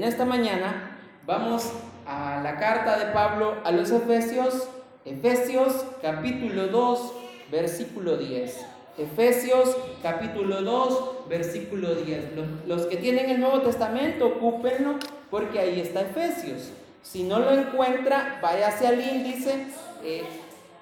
En esta mañana vamos a la carta de Pablo a los Efesios, Efesios capítulo 2, versículo 10. Efesios capítulo 2, versículo 10. Los, que tienen el Nuevo Testamento, ocúpenlo porque ahí está Efesios. Si no lo encuentra, váyase al índice. Eh,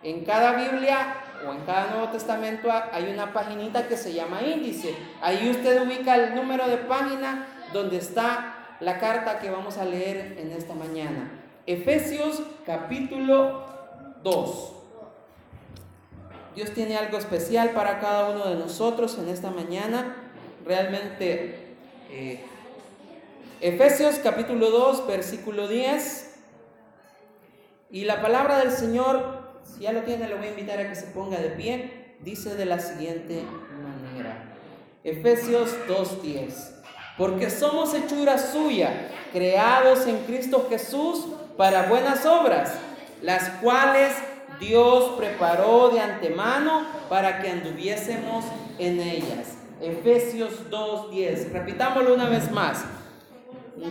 en cada Biblia o en cada Nuevo Testamento hay una paginita que se llama índice. Ahí usted ubica el número de página donde está la carta que vamos a leer en esta mañana. Efesios capítulo 2. Dios tiene algo especial para cada uno de nosotros en esta mañana. Realmente, eh, Efesios capítulo 2, versículo 10. Y la palabra del Señor, si ya lo tiene, lo voy a invitar a que se ponga de pie. Dice de la siguiente manera. Efesios 2.10. Porque somos hechura suya, creados en Cristo Jesús para buenas obras, las cuales Dios preparó de antemano para que anduviésemos en ellas. Efesios 2.10. Repitámoslo una vez más.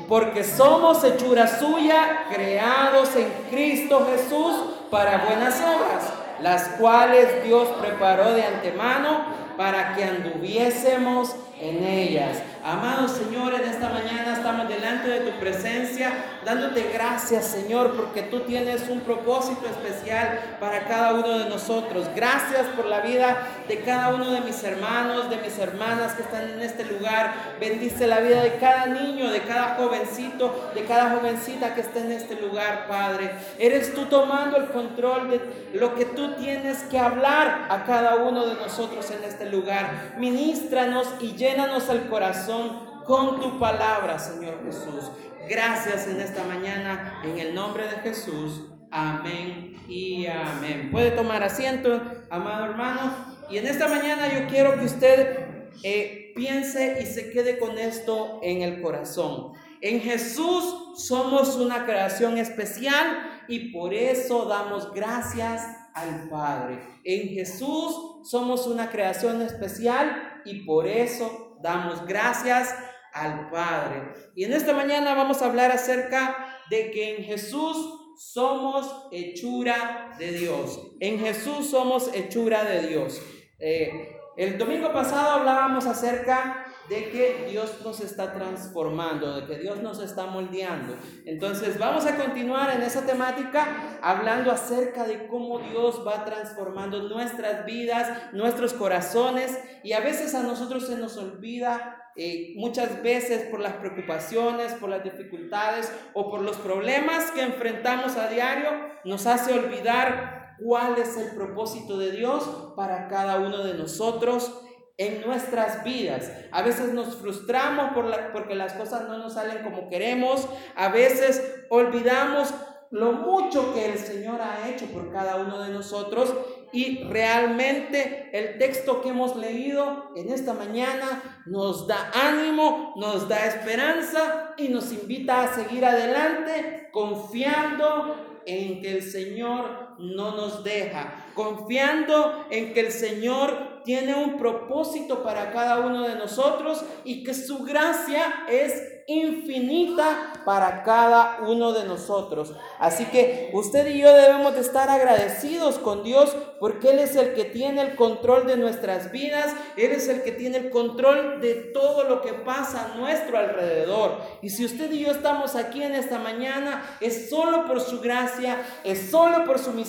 Porque somos hechura suya, creados en Cristo Jesús para buenas obras, las cuales Dios preparó de antemano para que anduviésemos en ellas. Amados Señor, en esta mañana estamos delante de tu presencia, dándote gracias, Señor, porque tú tienes un propósito especial para cada uno de nosotros. Gracias por la vida de cada uno de mis hermanos, de mis hermanas que están en este lugar. Bendice la vida de cada niño, de cada jovencito, de cada jovencita que está en este lugar, Padre. Eres tú tomando el control de lo que tú tienes que hablar a cada uno de nosotros en este lugar. Ministranos y llénanos el corazón con tu palabra, Señor Jesús. Gracias en esta mañana, en el nombre de Jesús. Amén y amén. Puede tomar asiento, amado hermano. Y en esta mañana yo quiero que usted eh, piense y se quede con esto en el corazón. En Jesús somos una creación especial y por eso damos gracias al Padre. En Jesús somos una creación especial y por eso damos gracias al Padre. Y en esta mañana vamos a hablar acerca de que en Jesús somos hechura de Dios. En Jesús somos hechura de Dios. Eh, el domingo pasado hablábamos acerca de que Dios nos está transformando, de que Dios nos está moldeando. Entonces vamos a continuar en esa temática hablando acerca de cómo Dios va transformando nuestras vidas, nuestros corazones y a veces a nosotros se nos olvida eh, muchas veces por las preocupaciones, por las dificultades o por los problemas que enfrentamos a diario, nos hace olvidar cuál es el propósito de Dios para cada uno de nosotros en nuestras vidas. A veces nos frustramos por porque las cosas no nos salen como queremos. A veces olvidamos lo mucho que el Señor ha hecho por cada uno de nosotros y realmente el texto que hemos leído en esta mañana nos da ánimo, nos da esperanza y nos invita a seguir adelante confiando en que el Señor no nos deja, confiando en que el Señor tiene un propósito para cada uno de nosotros y que su gracia es infinita para cada uno de nosotros. Así que usted y yo debemos de estar agradecidos con Dios porque Él es el que tiene el control de nuestras vidas, Él es el que tiene el control de todo lo que pasa a nuestro alrededor. Y si usted y yo estamos aquí en esta mañana, es solo por su gracia, es solo por su misericordia.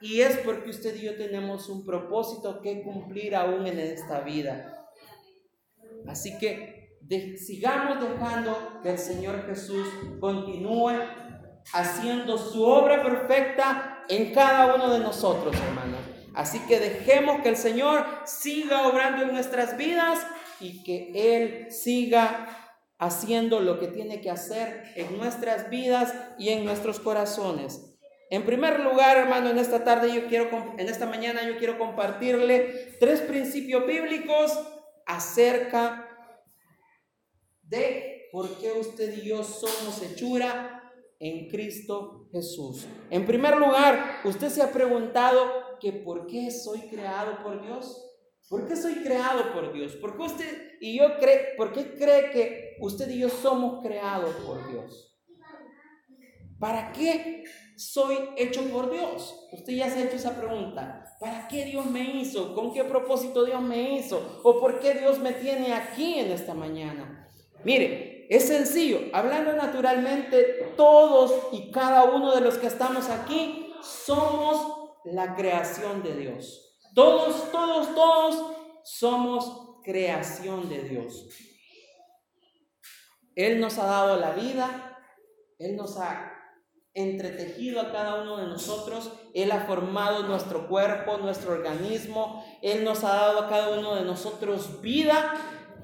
Y es porque usted y yo tenemos un propósito que cumplir aún en esta vida. Así que sigamos dejando que el Señor Jesús continúe haciendo su obra perfecta en cada uno de nosotros, hermanos. Así que dejemos que el Señor siga obrando en nuestras vidas y que Él siga haciendo lo que tiene que hacer en nuestras vidas y en nuestros corazones. En primer lugar, hermano, en esta tarde yo quiero en esta mañana yo quiero compartirle tres principios bíblicos acerca de por qué usted y yo somos hechura en Cristo Jesús. En primer lugar, usted se ha preguntado que por qué soy creado por Dios. ¿Por qué soy creado por Dios? ¿Por qué usted y yo cree, por qué cree que usted y yo somos creados por Dios. ¿Para qué soy hecho por Dios? Usted ya se ha hecho esa pregunta. ¿Para qué Dios me hizo? ¿Con qué propósito Dios me hizo? ¿O por qué Dios me tiene aquí en esta mañana? Mire, es sencillo. Hablando naturalmente, todos y cada uno de los que estamos aquí somos la creación de Dios. Todos, todos, todos somos creación de Dios. Él nos ha dado la vida, Él nos ha entretejido a cada uno de nosotros, Él ha formado nuestro cuerpo, nuestro organismo, Él nos ha dado a cada uno de nosotros vida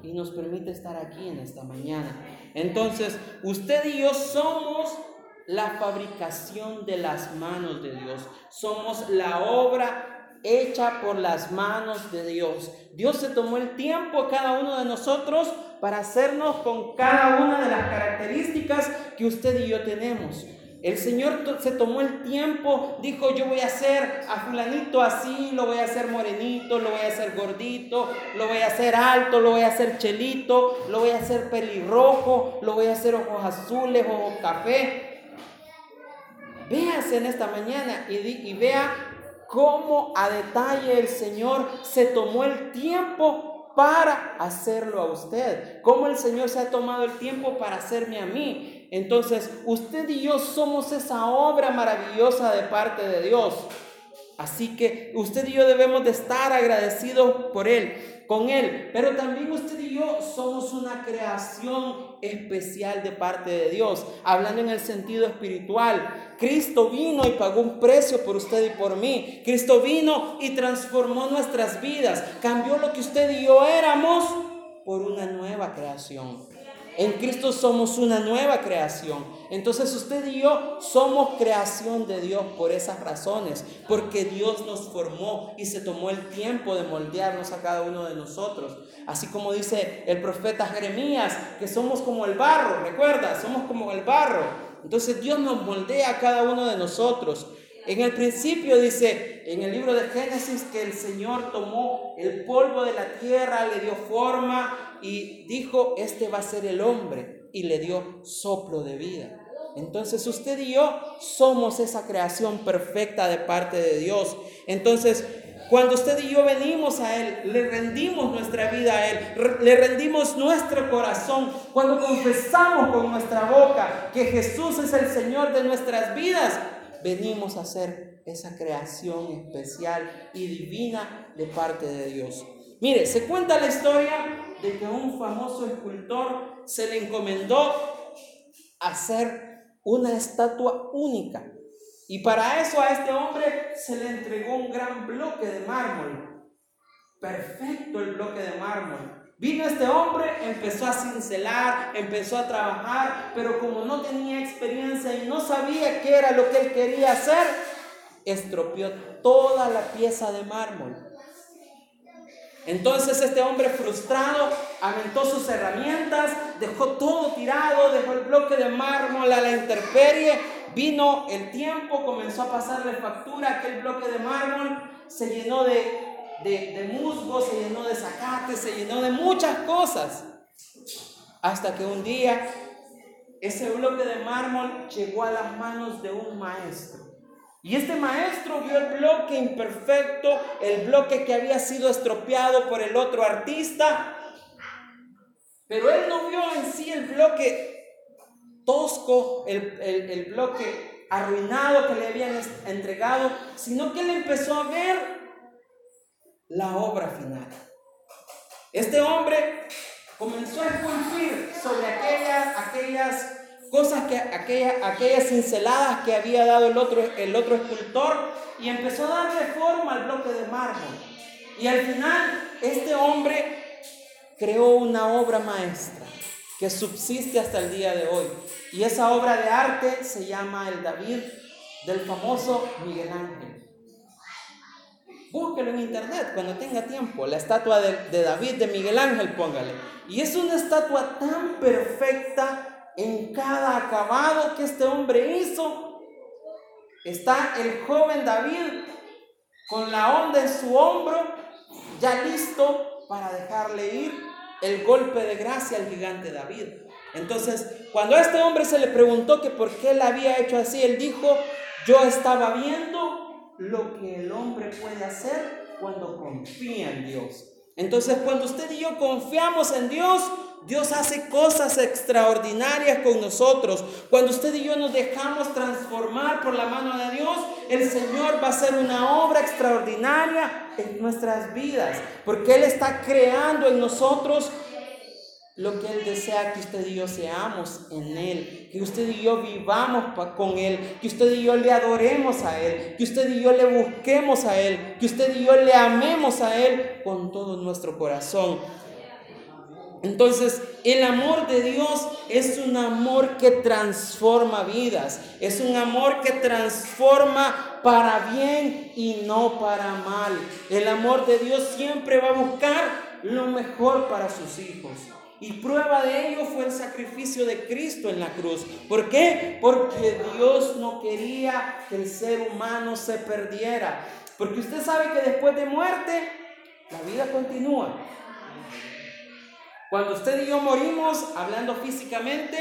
y nos permite estar aquí en esta mañana. Entonces, usted y yo somos la fabricación de las manos de Dios, somos la obra hecha por las manos de Dios. Dios se tomó el tiempo a cada uno de nosotros para hacernos con cada una de las características que usted y yo tenemos. El Señor se tomó el tiempo, dijo, yo voy a hacer a fulanito así, lo voy a hacer morenito, lo voy a hacer gordito, lo voy a hacer alto, lo voy a hacer chelito, lo voy a hacer pelirrojo, lo voy a hacer ojos azules, ojos café. Véase en esta mañana y, y vea cómo a detalle el Señor se tomó el tiempo para hacerlo a usted, cómo el Señor se ha tomado el tiempo para hacerme a mí. Entonces, usted y yo somos esa obra maravillosa de parte de Dios. Así que usted y yo debemos de estar agradecidos por Él con Él. Pero también usted y yo somos una creación especial de parte de Dios, hablando en el sentido espiritual. Cristo vino y pagó un precio por usted y por mí. Cristo vino y transformó nuestras vidas, cambió lo que usted y yo éramos por una nueva creación. En Cristo somos una nueva creación. Entonces usted y yo somos creación de Dios por esas razones, porque Dios nos formó y se tomó el tiempo de moldearnos a cada uno de nosotros. Así como dice el profeta Jeremías, que somos como el barro, recuerda, somos como el barro. Entonces Dios nos moldea a cada uno de nosotros. En el principio dice en el libro de Génesis que el Señor tomó el polvo de la tierra, le dio forma y dijo, este va a ser el hombre y le dio soplo de vida. Entonces usted y yo somos esa creación perfecta de parte de Dios. Entonces, cuando usted y yo venimos a Él, le rendimos nuestra vida a Él, le rendimos nuestro corazón, cuando confesamos con nuestra boca que Jesús es el Señor de nuestras vidas, venimos a ser esa creación especial y divina de parte de Dios. Mire, se cuenta la historia de que un famoso escultor se le encomendó hacer una estatua única. Y para eso a este hombre se le entregó un gran bloque de mármol. Perfecto el bloque de mármol. Vino este hombre, empezó a cincelar, empezó a trabajar, pero como no tenía experiencia y no sabía qué era lo que él quería hacer, estropeó toda la pieza de mármol. Entonces este hombre frustrado aventó sus herramientas, dejó todo tirado, dejó el bloque de mármol a la intemperie, vino el tiempo, comenzó a pasarle factura, aquel bloque de mármol se llenó de de, musgo, se llenó de zacate, se llenó de muchas cosas. Hasta que un día ese bloque de mármol llegó a las manos de un maestro. Y este maestro vio el bloque imperfecto, el bloque que había sido estropeado por el otro artista, pero él no vio en sí el bloque tosco, el, el bloque arruinado que le habían entregado, sino que él empezó a ver la obra final. Este hombre comenzó a esculpir sobre aquellas, aquellas cosas, que, aquellas, aquellas cinceladas que había dado el otro, el otro escultor y empezó a darle forma al bloque de mármol. Y al final este hombre creó una obra maestra que subsiste hasta el día de hoy. Y esa obra de arte se llama el David del famoso Miguel Ángel. Búsquelo en internet cuando tenga tiempo. La estatua de, David, de Miguel Ángel, póngale. Y es una estatua tan perfecta en cada acabado que este hombre hizo. Está el joven David con la onda en su hombro, ya listo para dejarle ir el golpe de gracia al gigante David. Entonces, cuando a este hombre se le preguntó que por qué él había hecho así, él dijo, yo estaba viendo lo que el hombre puede hacer cuando confía en Dios. Entonces, cuando usted y yo confiamos en Dios, Dios hace cosas extraordinarias con nosotros. Cuando usted y yo nos dejamos transformar por la mano de Dios, el Señor va a hacer una obra extraordinaria en nuestras vidas. Porque Él está creando en nosotros lo que Él desea que usted y yo seamos en Él, que usted y yo vivamos con Él, que usted y yo le adoremos a Él, que usted y yo le busquemos a Él, que usted y yo le amemos a Él con todo nuestro corazón. Entonces, el amor de Dios es un amor que transforma vidas, es un amor que transforma para bien y no para mal. El amor de Dios siempre va a buscar lo mejor para sus hijos. Y prueba de ello fue el sacrificio de Cristo en la cruz. ¿Por qué? Porque Dios no quería que el ser humano se perdiera. Porque usted sabe que después de muerte, la vida continúa. Cuando usted y yo morimos, hablando físicamente,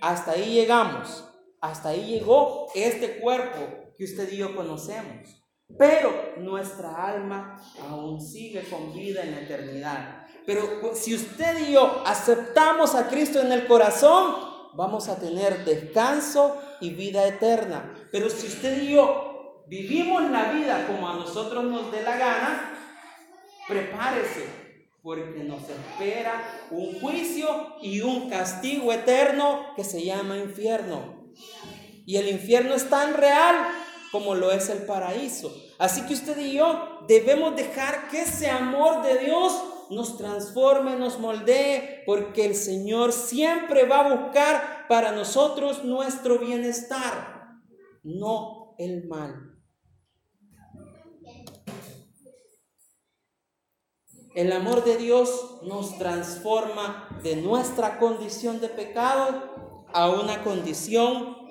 hasta ahí llegamos. Hasta ahí llegó este cuerpo que usted y yo conocemos. Pero nuestra alma aún sigue con vida en la eternidad. Pero si usted y yo aceptamos a Cristo en el corazón, vamos a tener descanso y vida eterna. Pero si usted y yo vivimos la vida como a nosotros nos dé la gana, prepárese, porque nos espera un juicio y un castigo eterno que se llama infierno. Y el infierno es tan real como lo es el paraíso. Así que usted y yo debemos dejar que ese amor de Dios nos transforme, nos moldee, porque el Señor siempre va a buscar para nosotros nuestro bienestar, no el mal. El amor de Dios nos transforma de nuestra condición de pecado a una condición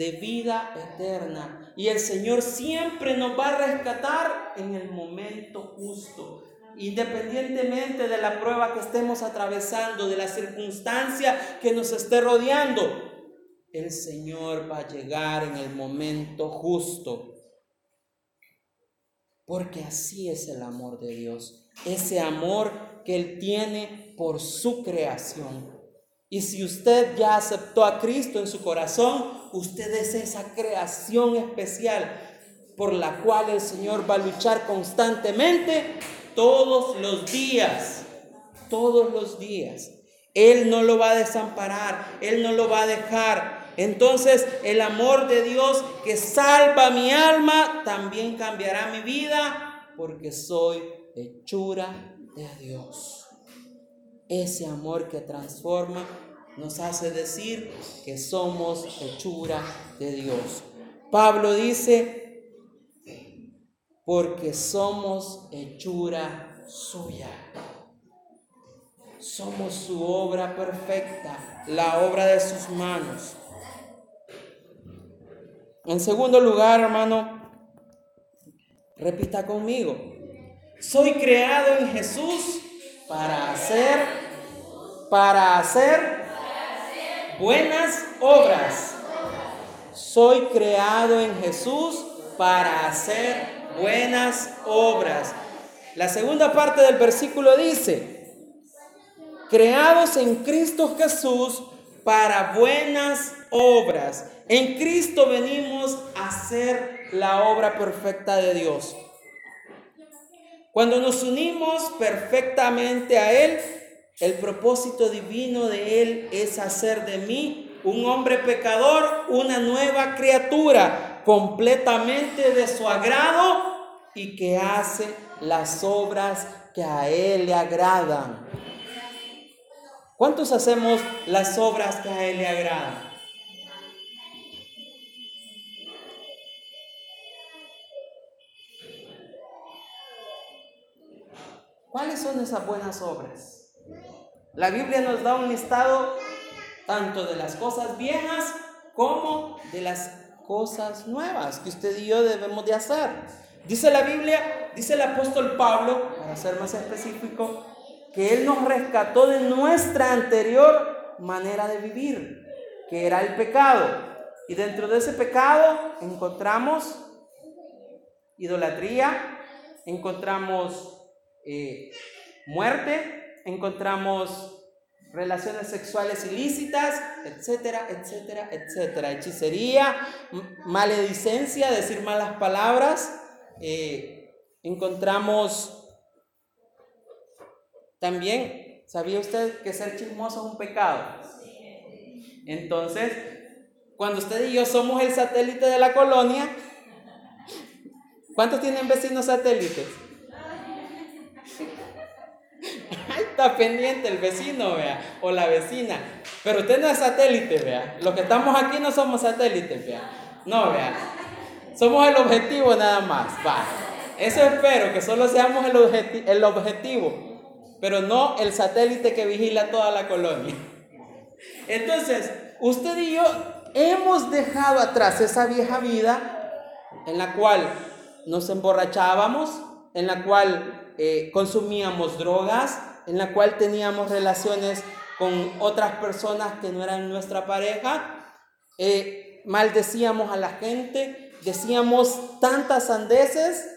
de vida eterna. Y el Señor siempre nos va a rescatar en el momento justo independientemente de la prueba que estemos atravesando, de la circunstancia que nos esté rodeando, el Señor va a llegar en el momento justo. Porque así es el amor de Dios, ese amor que Él tiene por su creación. Y si usted ya aceptó a Cristo en su corazón, usted es esa creación especial por la cual el Señor va a luchar constantemente todos los días, todos los días. Él no lo va a desamparar, Él no lo va a dejar. Entonces el amor de Dios que salva mi alma también cambiará mi vida porque soy hechura de Dios. Ese amor que transforma nos hace decir que somos hechura de Dios. Pablo dice, porque somos hechura suya. Somos su obra perfecta, la obra de sus manos. En segundo lugar, hermano, repita conmigo, soy creado en Jesús para hacer, para hacer buenas obras. Soy creado en Jesús para hacer buenas obras. La segunda parte del versículo dice, creados en Cristo Jesús para buenas obras. En Cristo venimos a hacer la obra perfecta de Dios. Cuando nos unimos perfectamente a Él, el propósito divino de Él es hacer de mí un hombre pecador, una nueva criatura, completamente de su agrado y que hace las obras que a Él le agradan. ¿Cuántos hacemos las obras que a Él le agradan? ¿Cuáles son esas buenas obras? La Biblia nos da un listado tanto de las cosas viejas como de las cosas nuevas que usted y yo debemos de hacer. Dice la Biblia, dice el apóstol Pablo, para ser más específico, que Él nos rescató de nuestra anterior manera de vivir, que era el pecado. Y dentro de ese pecado encontramos idolatría, encontramos muerte, encontramos relaciones sexuales ilícitas, etcétera, etcétera, etcétera. Hechicería, maledicencia, decir malas palabras. Eh, encontramos también, ¿sabía usted que ser chismoso es un pecado? Entonces, cuando usted y yo somos el satélite de la colonia, ¿cuántos tienen vecinos satélites? Pendiente el vecino, vea, o la vecina. Pero usted no es satélite, vea. Los que estamos aquí no somos satélites, vea. No, vea. Somos el objetivo nada más. Va. Eso espero, que solo seamos el, el objetivo, pero no el satélite que vigila toda la colonia. Entonces, usted y yo hemos dejado atrás esa vieja vida en la cual nos emborrachábamos, en la cual eh, consumíamos drogas, en la cual teníamos relaciones con otras personas que no eran nuestra pareja, eh, maldecíamos a la gente, decíamos tantas sandeces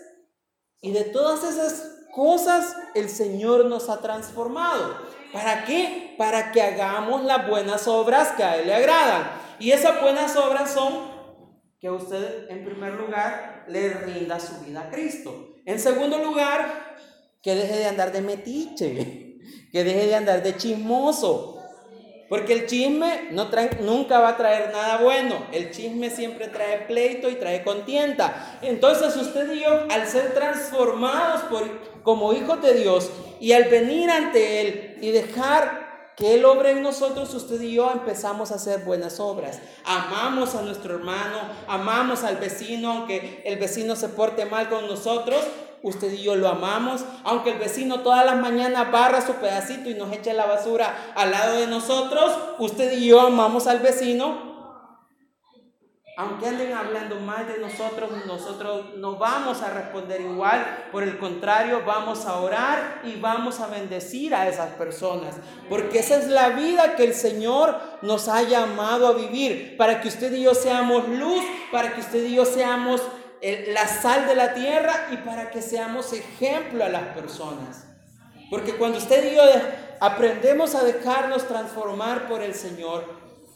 y de todas esas cosas el Señor nos ha transformado. ¿Para qué? Para que hagamos las buenas obras que a Él le agradan. Y esas buenas obras son que usted en primer lugar le rinda su vida a Cristo. En segundo lugar, que deje de andar de metiche, que deje de andar de chismoso. Porque el chisme no trae, nunca va a traer nada bueno. El chisme siempre trae pleito y trae contienda. Entonces usted y yo, al ser transformados por, como hijos de Dios y al venir ante Él y dejar que Él obre en nosotros, usted y yo empezamos a hacer buenas obras. Amamos a nuestro hermano, amamos al vecino, aunque el vecino se porte mal con nosotros, usted y yo lo amamos, aunque el vecino todas las mañanas barra su pedacito y nos eche la basura al lado de nosotros, usted y yo amamos al vecino. Aunque anden hablando mal de nosotros, nosotros no vamos a responder igual. Por el contrario, vamos a orar y vamos a bendecir a esas personas. Porque esa es la vida que el Señor nos ha llamado a vivir. Para que usted y yo seamos luz, para que usted y yo seamos la sal de la tierra y para que seamos ejemplo a las personas. Porque cuando usted y yo aprendemos a dejarnos transformar por el Señor,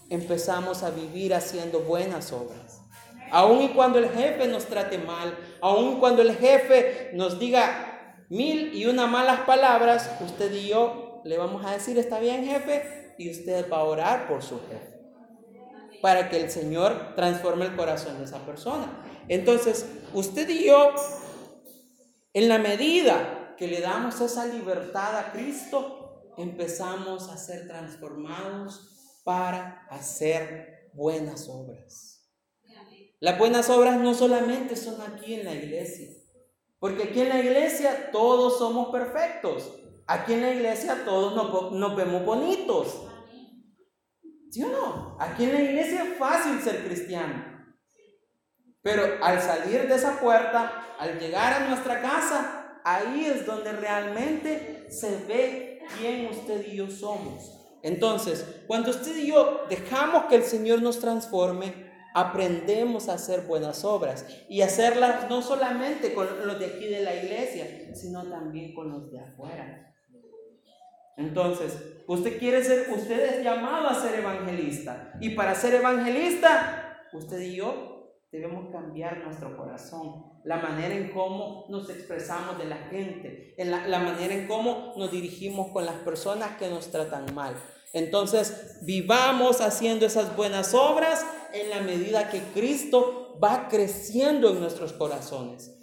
empezamos a vivir haciendo buenas obras. Aun y cuando el jefe nos trate mal, aun cuando el jefe nos diga mil y una malas palabras, usted y yo le vamos a decir, está bien jefe, y usted va a orar por su jefe. Para que el Señor transforme el corazón de esa persona. Entonces, usted y yo, en la medida que le damos esa libertad a Cristo, empezamos a ser transformados para hacer buenas obras. Las buenas obras no solamente son aquí en la iglesia, porque aquí en la iglesia todos somos perfectos. Aquí en la iglesia todos nos, vemos bonitos. ¿Sí o no? Aquí en la iglesia es fácil ser cristiano. Pero al salir de esa puerta, al llegar a nuestra casa, ahí es donde realmente se ve quién usted y yo somos. Entonces, cuando usted y yo dejamos que el Señor nos transforme, aprendemos a hacer buenas obras y hacerlas no solamente con los de aquí de la iglesia, sino también con los de afuera. Entonces, usted quiere ser, usted es llamado a ser evangelista. Y para ser evangelista, usted y yo Debemos cambiar nuestro corazón, la manera en cómo nos expresamos de la gente, en la, la, manera en cómo nos dirigimos con las personas que nos tratan mal. Entonces, vivamos haciendo esas buenas obras en la medida que Cristo va creciendo en nuestros corazones,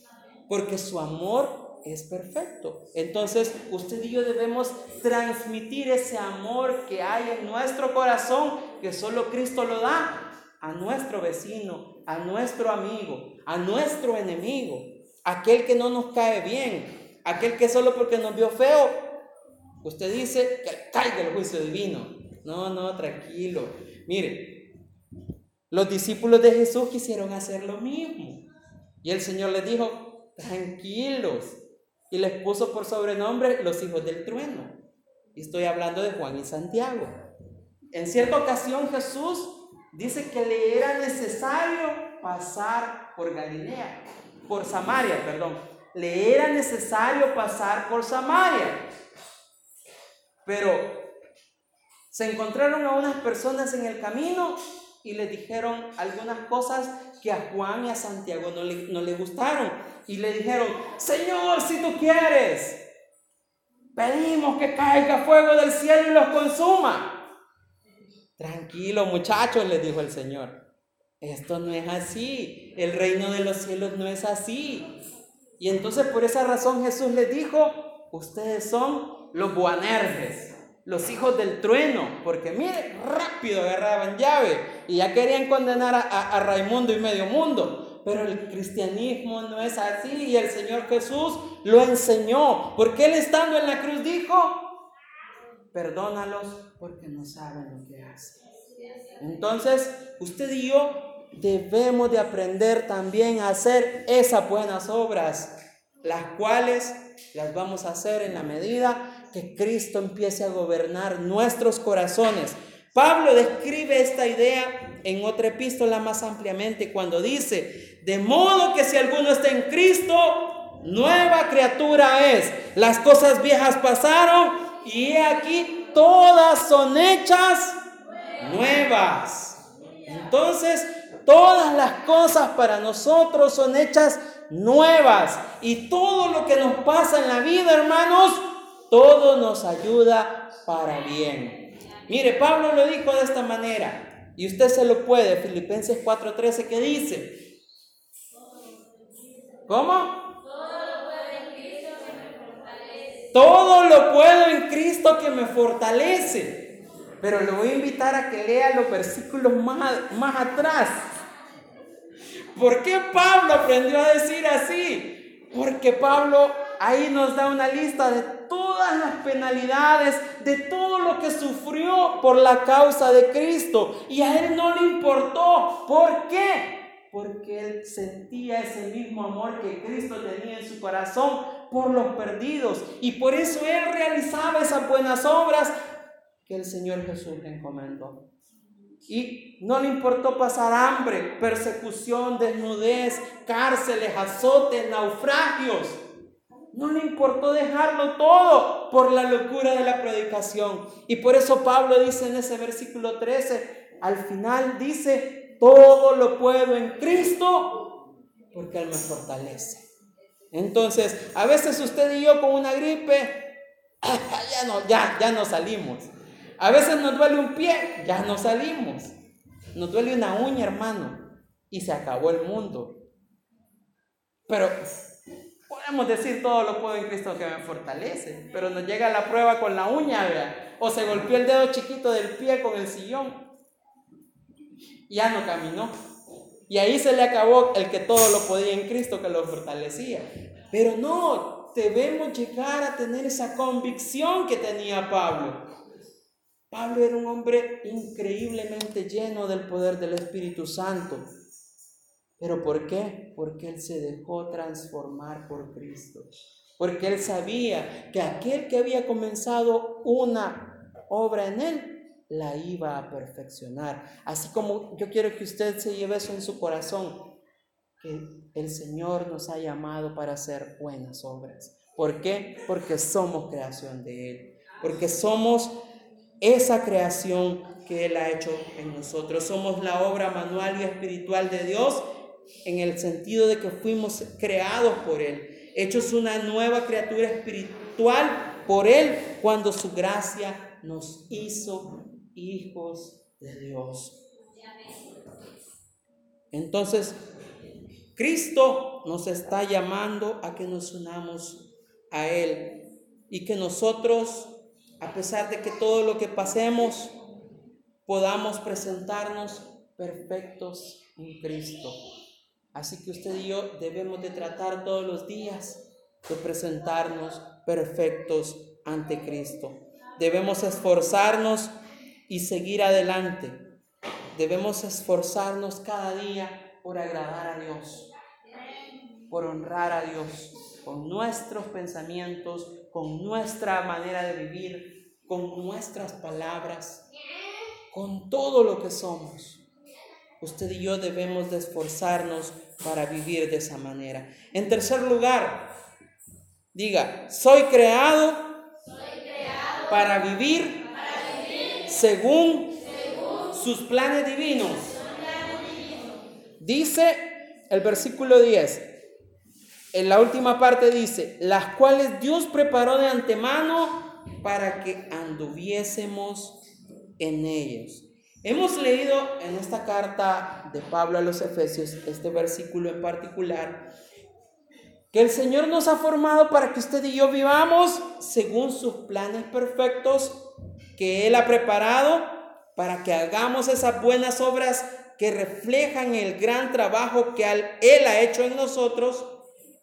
porque su amor es perfecto. Entonces, usted y yo debemos transmitir ese amor que hay en nuestro corazón, que solo Cristo lo da, a nuestro vecino, a nuestro amigo, a nuestro enemigo, aquel que no nos cae bien, aquel que solo porque nos vio feo, usted dice que caiga el juicio divino. No, no, tranquilo. Mire, los discípulos de Jesús quisieron hacer lo mismo. Y el Señor les dijo, tranquilos. Y les puso por sobrenombre los hijos del trueno. Y estoy hablando de Juan y Santiago. En cierta ocasión Jesús dice que le era necesario pasar por Galilea, por Samaria, perdón. Le era necesario pasar por Samaria. Pero se encontraron a unas personas en el camino y le dijeron algunas cosas que a Juan y a Santiago no le, no le gustaron. Y le dijeron, Señor, si tú quieres, pedimos que caiga fuego del cielo y los consuma. Tranquilo muchachos, les dijo el Señor. Esto no es así. El reino de los cielos no es así. Y entonces por esa razón Jesús les dijo, ustedes son los buanerges los hijos del trueno, porque mire, rápido agarraban llave y ya querían condenar a, Raimundo y medio mundo. Pero el cristianismo no es así y el Señor Jesús lo enseñó, porque Él estando en la cruz dijo, perdónalos porque no saben lo que hacen. Entonces, usted y yo debemos de aprender también a hacer esas buenas obras, las cuales las vamos a hacer en la medida que Cristo empiece a gobernar nuestros corazones. Pablo describe esta idea en otra epístola más ampliamente cuando dice, de modo que si alguno está en Cristo, nueva criatura es. Las cosas viejas pasaron y he aquí todas son hechas nuevas. Entonces, todas las cosas para nosotros son hechas nuevas. Y todo lo que nos pasa en la vida, hermanos, todo nos ayuda para bien. Mire, Pablo lo dijo de esta manera, y usted se lo puede, Filipenses 4:13, que dice, ¿cómo? Todo lo puedo en Cristo que me fortalece. Pero le voy a invitar a que lea los versículos más, más atrás. ¿Por qué Pablo aprendió a decir así? Porque Pablo ahí nos da una lista de todas las penalidades, de todo lo que sufrió por la causa de Cristo. Y a él no le importó. ¿Por qué? Porque él sentía ese mismo amor que Cristo tenía en su corazón por los perdidos. Y por eso él realizaba esas buenas obras que el Señor Jesús le encomendó. Y no le importó pasar hambre, persecución, desnudez, cárceles, azotes, naufragios. No le importó dejarlo todo por la locura de la predicación. Y por eso Pablo dice en ese versículo 13, al final dice, todo lo puedo en Cristo porque Él me fortalece. Entonces, a veces usted y yo con una gripe, ya no, ya, ya no salimos. A veces nos duele un pie, ya no salimos. Nos duele una uña, hermano, y se acabó el mundo. Pero Podemos decir todo lo puedo en Cristo que me fortalece, pero nos llega la prueba con la uña, o se golpeó el dedo chiquito del pie con el sillón. Ya no caminó. Y ahí se le acabó el que todo lo podía en Cristo que lo fortalecía. Pero no, debemos llegar a tener esa convicción que tenía Pablo. Pablo era un hombre increíblemente lleno del poder del Espíritu Santo. ¿Pero por qué? Porque Él se dejó transformar por Cristo. Porque Él sabía que aquel que había comenzado una obra en Él, la iba a perfeccionar. Así como yo quiero que usted se lleve eso en su corazón, que el Señor nos ha llamado para hacer buenas obras. ¿Por qué? Porque somos creación de Él. Porque somos esa creación que Él ha hecho en nosotros. Somos la obra manual y espiritual de Dios en el sentido de que fuimos creados por Él, hechos una nueva criatura espiritual por Él, cuando su gracia nos hizo hijos de Dios. Entonces, Cristo nos está llamando a que nos unamos a Él y que nosotros, a pesar de que todo lo que pasemos, podamos presentarnos perfectos en Cristo. Así que usted y yo debemos de tratar todos los días de presentarnos perfectos ante Cristo. Debemos esforzarnos y seguir adelante. Debemos esforzarnos cada día por agradar a Dios, por honrar a Dios con nuestros pensamientos, con nuestra manera de vivir, con nuestras palabras, con todo lo que somos. Usted y yo debemos de esforzarnos para vivir de esa manera. En tercer lugar, diga, soy creado, para, vivir según, sus planes divinos. Dice el versículo 10, en la última parte dice, las cuales Dios preparó de antemano para que anduviésemos en ellos. Hemos leído en esta carta de Pablo a los Efesios, este versículo en particular, que el Señor nos ha formado para que usted y yo vivamos según sus planes perfectos que Él ha preparado para que hagamos esas buenas obras que reflejan el gran trabajo que Él ha hecho en nosotros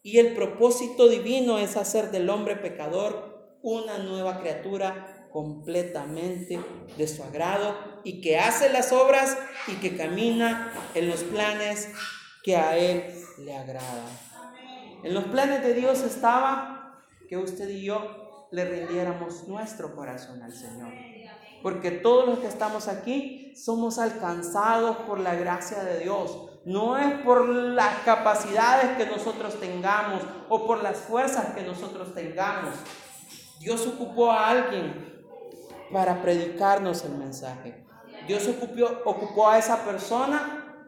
y el propósito divino es hacer del hombre pecador una nueva criatura completamente de su agrado y que hace las obras y que camina en los planes que a Él le agradan. En los planes de Dios estaba que usted y yo le rindiéramos nuestro corazón al Señor. Porque todos los que estamos aquí somos alcanzados por la gracia de Dios no es por las capacidades que nosotros tengamos o por las fuerzas que nosotros tengamos. Dios ocupó a alguien para predicarnos el mensaje. Dios ocupó, ocupó a esa persona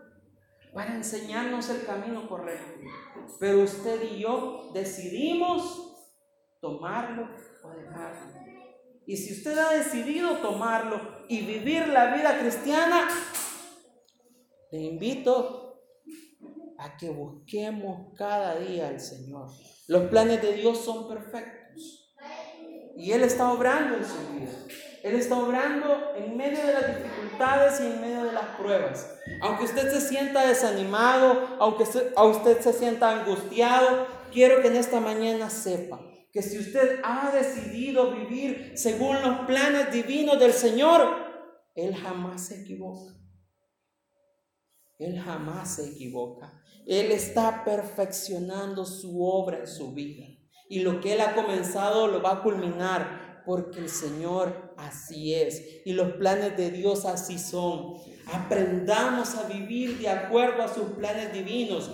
para enseñarnos el camino correcto. Pero usted y yo decidimos tomarlo o dejarlo. Y si usted ha decidido tomarlo y vivir la vida cristiana, le invito a que busquemos cada día al Señor. Los planes de Dios son perfectos. Y Él está obrando en su vida. Él está obrando en medio de las dificultades y en medio de las pruebas. Aunque usted se sienta desanimado, aunque a usted se sienta angustiado, quiero que en esta mañana sepa que si usted ha decidido vivir según los planes divinos del Señor, Él jamás se equivoca. Él jamás se equivoca. Él está perfeccionando su obra en su vida. Y lo que Él ha comenzado lo va a culminar porque el Señor así es. Y los planes de Dios así son. Aprendamos a vivir de acuerdo a sus planes divinos.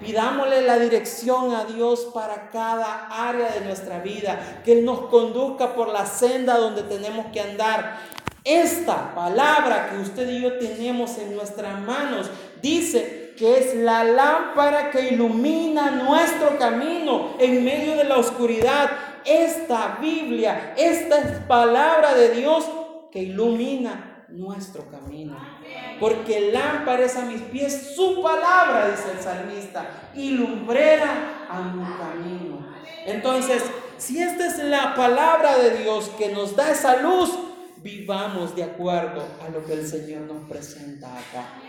Pidámosle la dirección a Dios para cada área de nuestra vida, que Él nos conduzca por la senda donde tenemos que andar. Esta palabra que usted y yo tenemos en nuestras manos dice que es la lámpara que ilumina nuestro camino en medio de la oscuridad. Esta Biblia, esta es palabra de Dios que ilumina nuestro camino. Porque lámpara es a mis pies su palabra, dice el salmista, y lumbrera a mi camino. Entonces, si esta es la palabra de Dios que nos da esa luz, vivamos de acuerdo a lo que el Señor nos presenta acá.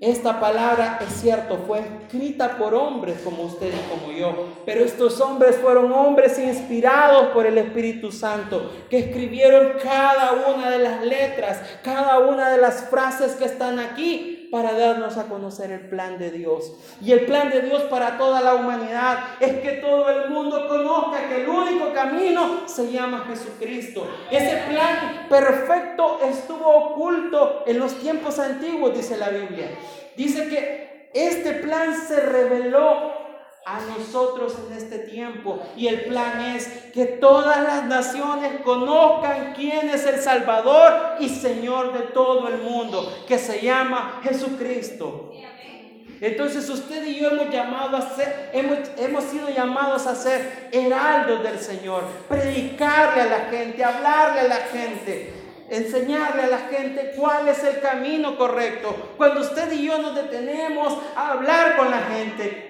Esta palabra, es cierto, fue escrita por hombres como usted y como yo, pero estos hombres fueron hombres inspirados por el Espíritu Santo, que escribieron cada una de las letras, cada una de las frases que están aquí para darnos a conocer el plan de Dios. Y el plan de Dios para toda la humanidad es que todo el mundo conozca que el único camino se llama Jesucristo. Ese plan perfecto estuvo oculto en los tiempos antiguos, dice la Biblia. Dice que este plan se reveló a nosotros en este tiempo. Y el plan es que todas las naciones conozcan quién es el Salvador y Señor de todo el mundo, que se llama Jesucristo. Entonces usted y yo hemos llamado a ser, hemos, hemos sido llamados a ser heraldos del Señor, predicarle a la gente, hablarle a la gente, enseñarle a la gente cuál es el camino correcto. Cuando usted y yo nos detenemos a hablar con la gente,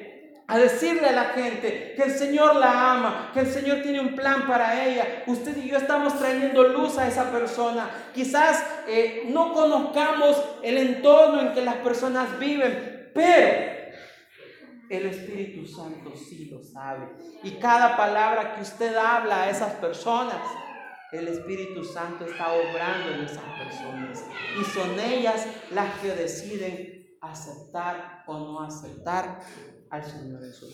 a decirle a la gente que el Señor la ama, que el Señor tiene un plan para ella. Usted y yo estamos trayendo luz a esa persona. Quizás eh, no conozcamos el entorno en que las personas viven, pero el Espíritu Santo sí lo sabe. Y cada palabra que usted habla a esas personas, el Espíritu Santo está obrando en esas personas. Y son ellas las que deciden aceptar o no aceptar al Señor en su.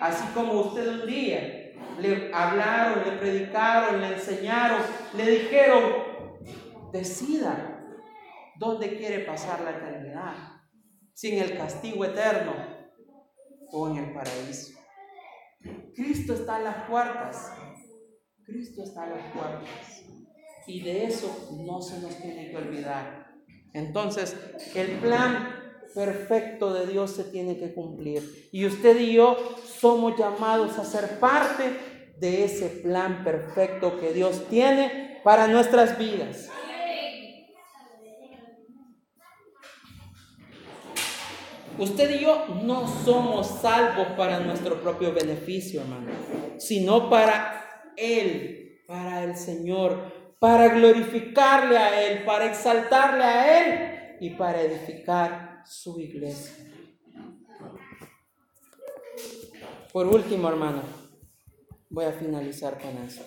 Así como usted un día le hablaron, le predicaron, le enseñaron, le dijeron, decida dónde quiere pasar la eternidad, si en el castigo eterno o en el paraíso. Cristo está a las puertas, Cristo está a las puertas. Y de eso no se nos tiene que olvidar. Entonces, el plan perfecto de Dios se tiene que cumplir. Y usted y yo somos llamados a ser parte de ese plan perfecto que Dios tiene para nuestras vidas. Usted y yo no somos salvos para nuestro propio beneficio, hermano, sino para Él, para el Señor, para glorificarle a Él, para exaltarle a Él y para edificar su iglesia. Por último, hermano, voy a finalizar con esto.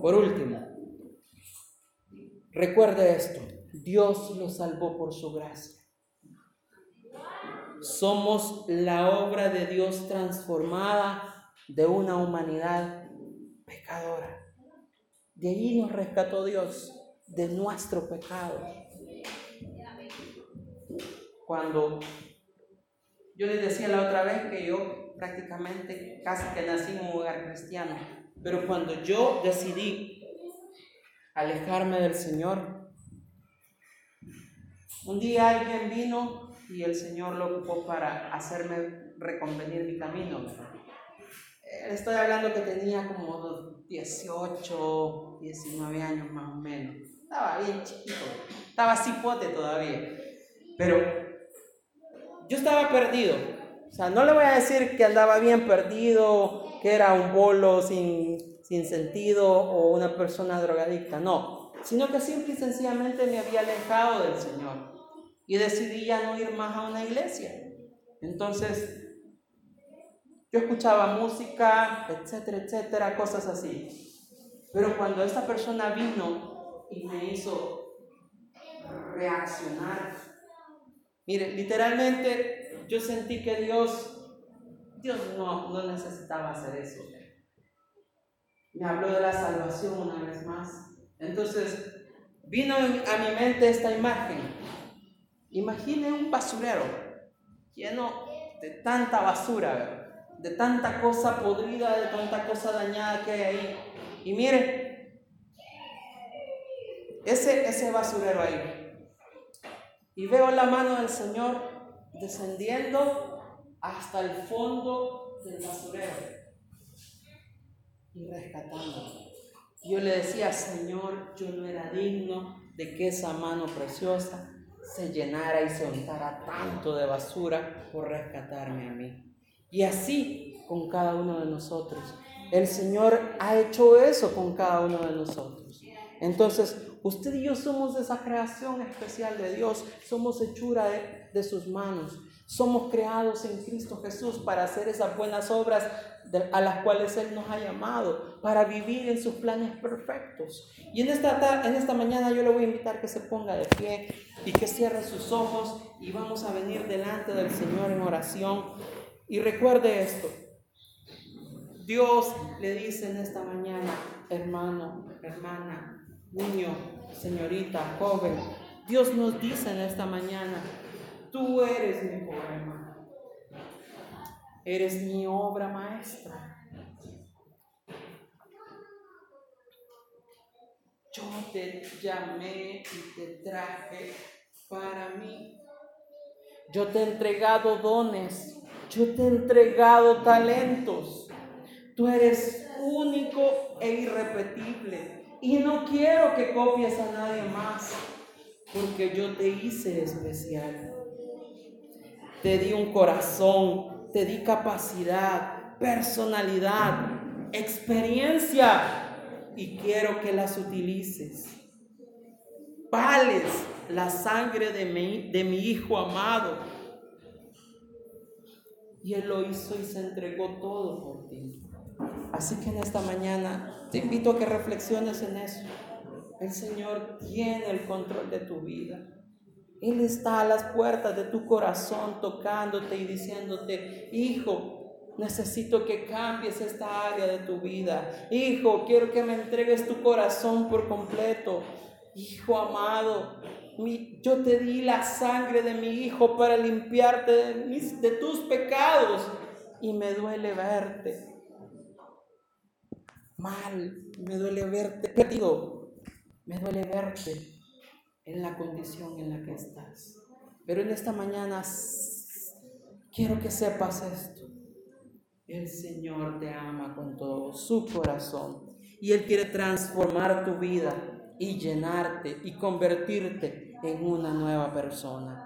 Por último, recuerde esto, Dios lo salvó por su gracia. Somos la obra de Dios transformada de una humanidad pecadora. De allí nos rescató Dios de nuestro pecado. Cuando yo les decía la otra vez que yo prácticamente casi que nací en un hogar cristiano, pero cuando yo decidí alejarme del Señor, un día alguien vino y el Señor lo ocupó para hacerme reconvenir mi camino. Eh, estoy hablando que tenía como 18, 19 años más o menos. Estaba bien chiquito, estaba cipote todavía. Pero yo estaba perdido. O sea, no le voy a decir que andaba bien perdido, que era un bolo sin, sin sentido o una persona drogadicta, no. Sino que simple y sencillamente me había alejado del Señor y decidí ya no ir más a una iglesia. Entonces, yo escuchaba música, etcétera, etcétera, cosas así. Pero cuando esta persona vino y me hizo reaccionar, mire, literalmente yo sentí que Dios, Dios no, no necesitaba hacer eso. Me habló de la salvación una vez más. Entonces, vino a mi mente esta imagen Imagine un basurero lleno de tanta basura, de tanta cosa podrida, de tanta cosa dañada que hay ahí. Y mire, ese, ese basurero ahí. Y veo la mano del Señor descendiendo hasta el fondo del basurero y rescatando. Yo le decía, Señor, yo no era digno de que esa mano preciosa se llenara y se untara tanto de basura por rescatarme a mí. Y así con cada uno de nosotros. El Señor ha hecho eso con cada uno de nosotros. Entonces, usted y yo somos esa creación especial de Dios, somos hechura de, de sus manos, somos creados en Cristo Jesús para hacer esas buenas obras a las cuales Él nos ha llamado, para vivir en sus planes perfectos. Y en esta, en esta mañana yo le voy a invitar que se ponga de pie y que cierre sus ojos y vamos a venir delante del Señor en oración. Y recuerde esto, Dios le dice en esta mañana, hermano, hermana, niño, señorita, joven, Dios nos dice en esta mañana, tú eres mi poema Eres mi obra maestra. Yo te llamé y te traje para mí. Yo te he entregado dones. Yo te he entregado talentos. Tú eres único e irrepetible. Y no quiero que copies a nadie más. Porque yo te hice especial. Te di un corazón te di capacidad, personalidad, experiencia y quiero que las utilices. Vales la sangre de mi, de mi Hijo amado. Y Él lo hizo y se entregó todo por ti. Así que en esta mañana te invito a que reflexiones en eso. El Señor tiene el control de tu vida. Él está a las puertas de tu corazón tocándote y diciéndote, hijo, necesito que cambies esta área de tu vida. Hijo, quiero que me entregues tu corazón por completo. hijo amado, yo te di la sangre de mi hijo para limpiarte de, de tus pecados y me duele verte mal, me duele verte perdido, me duele verte en la condición en la que estás. Pero en esta mañana quiero que sepas esto. El Señor te ama con todo su corazón y Él quiere transformar tu vida y llenarte y convertirte en una nueva persona.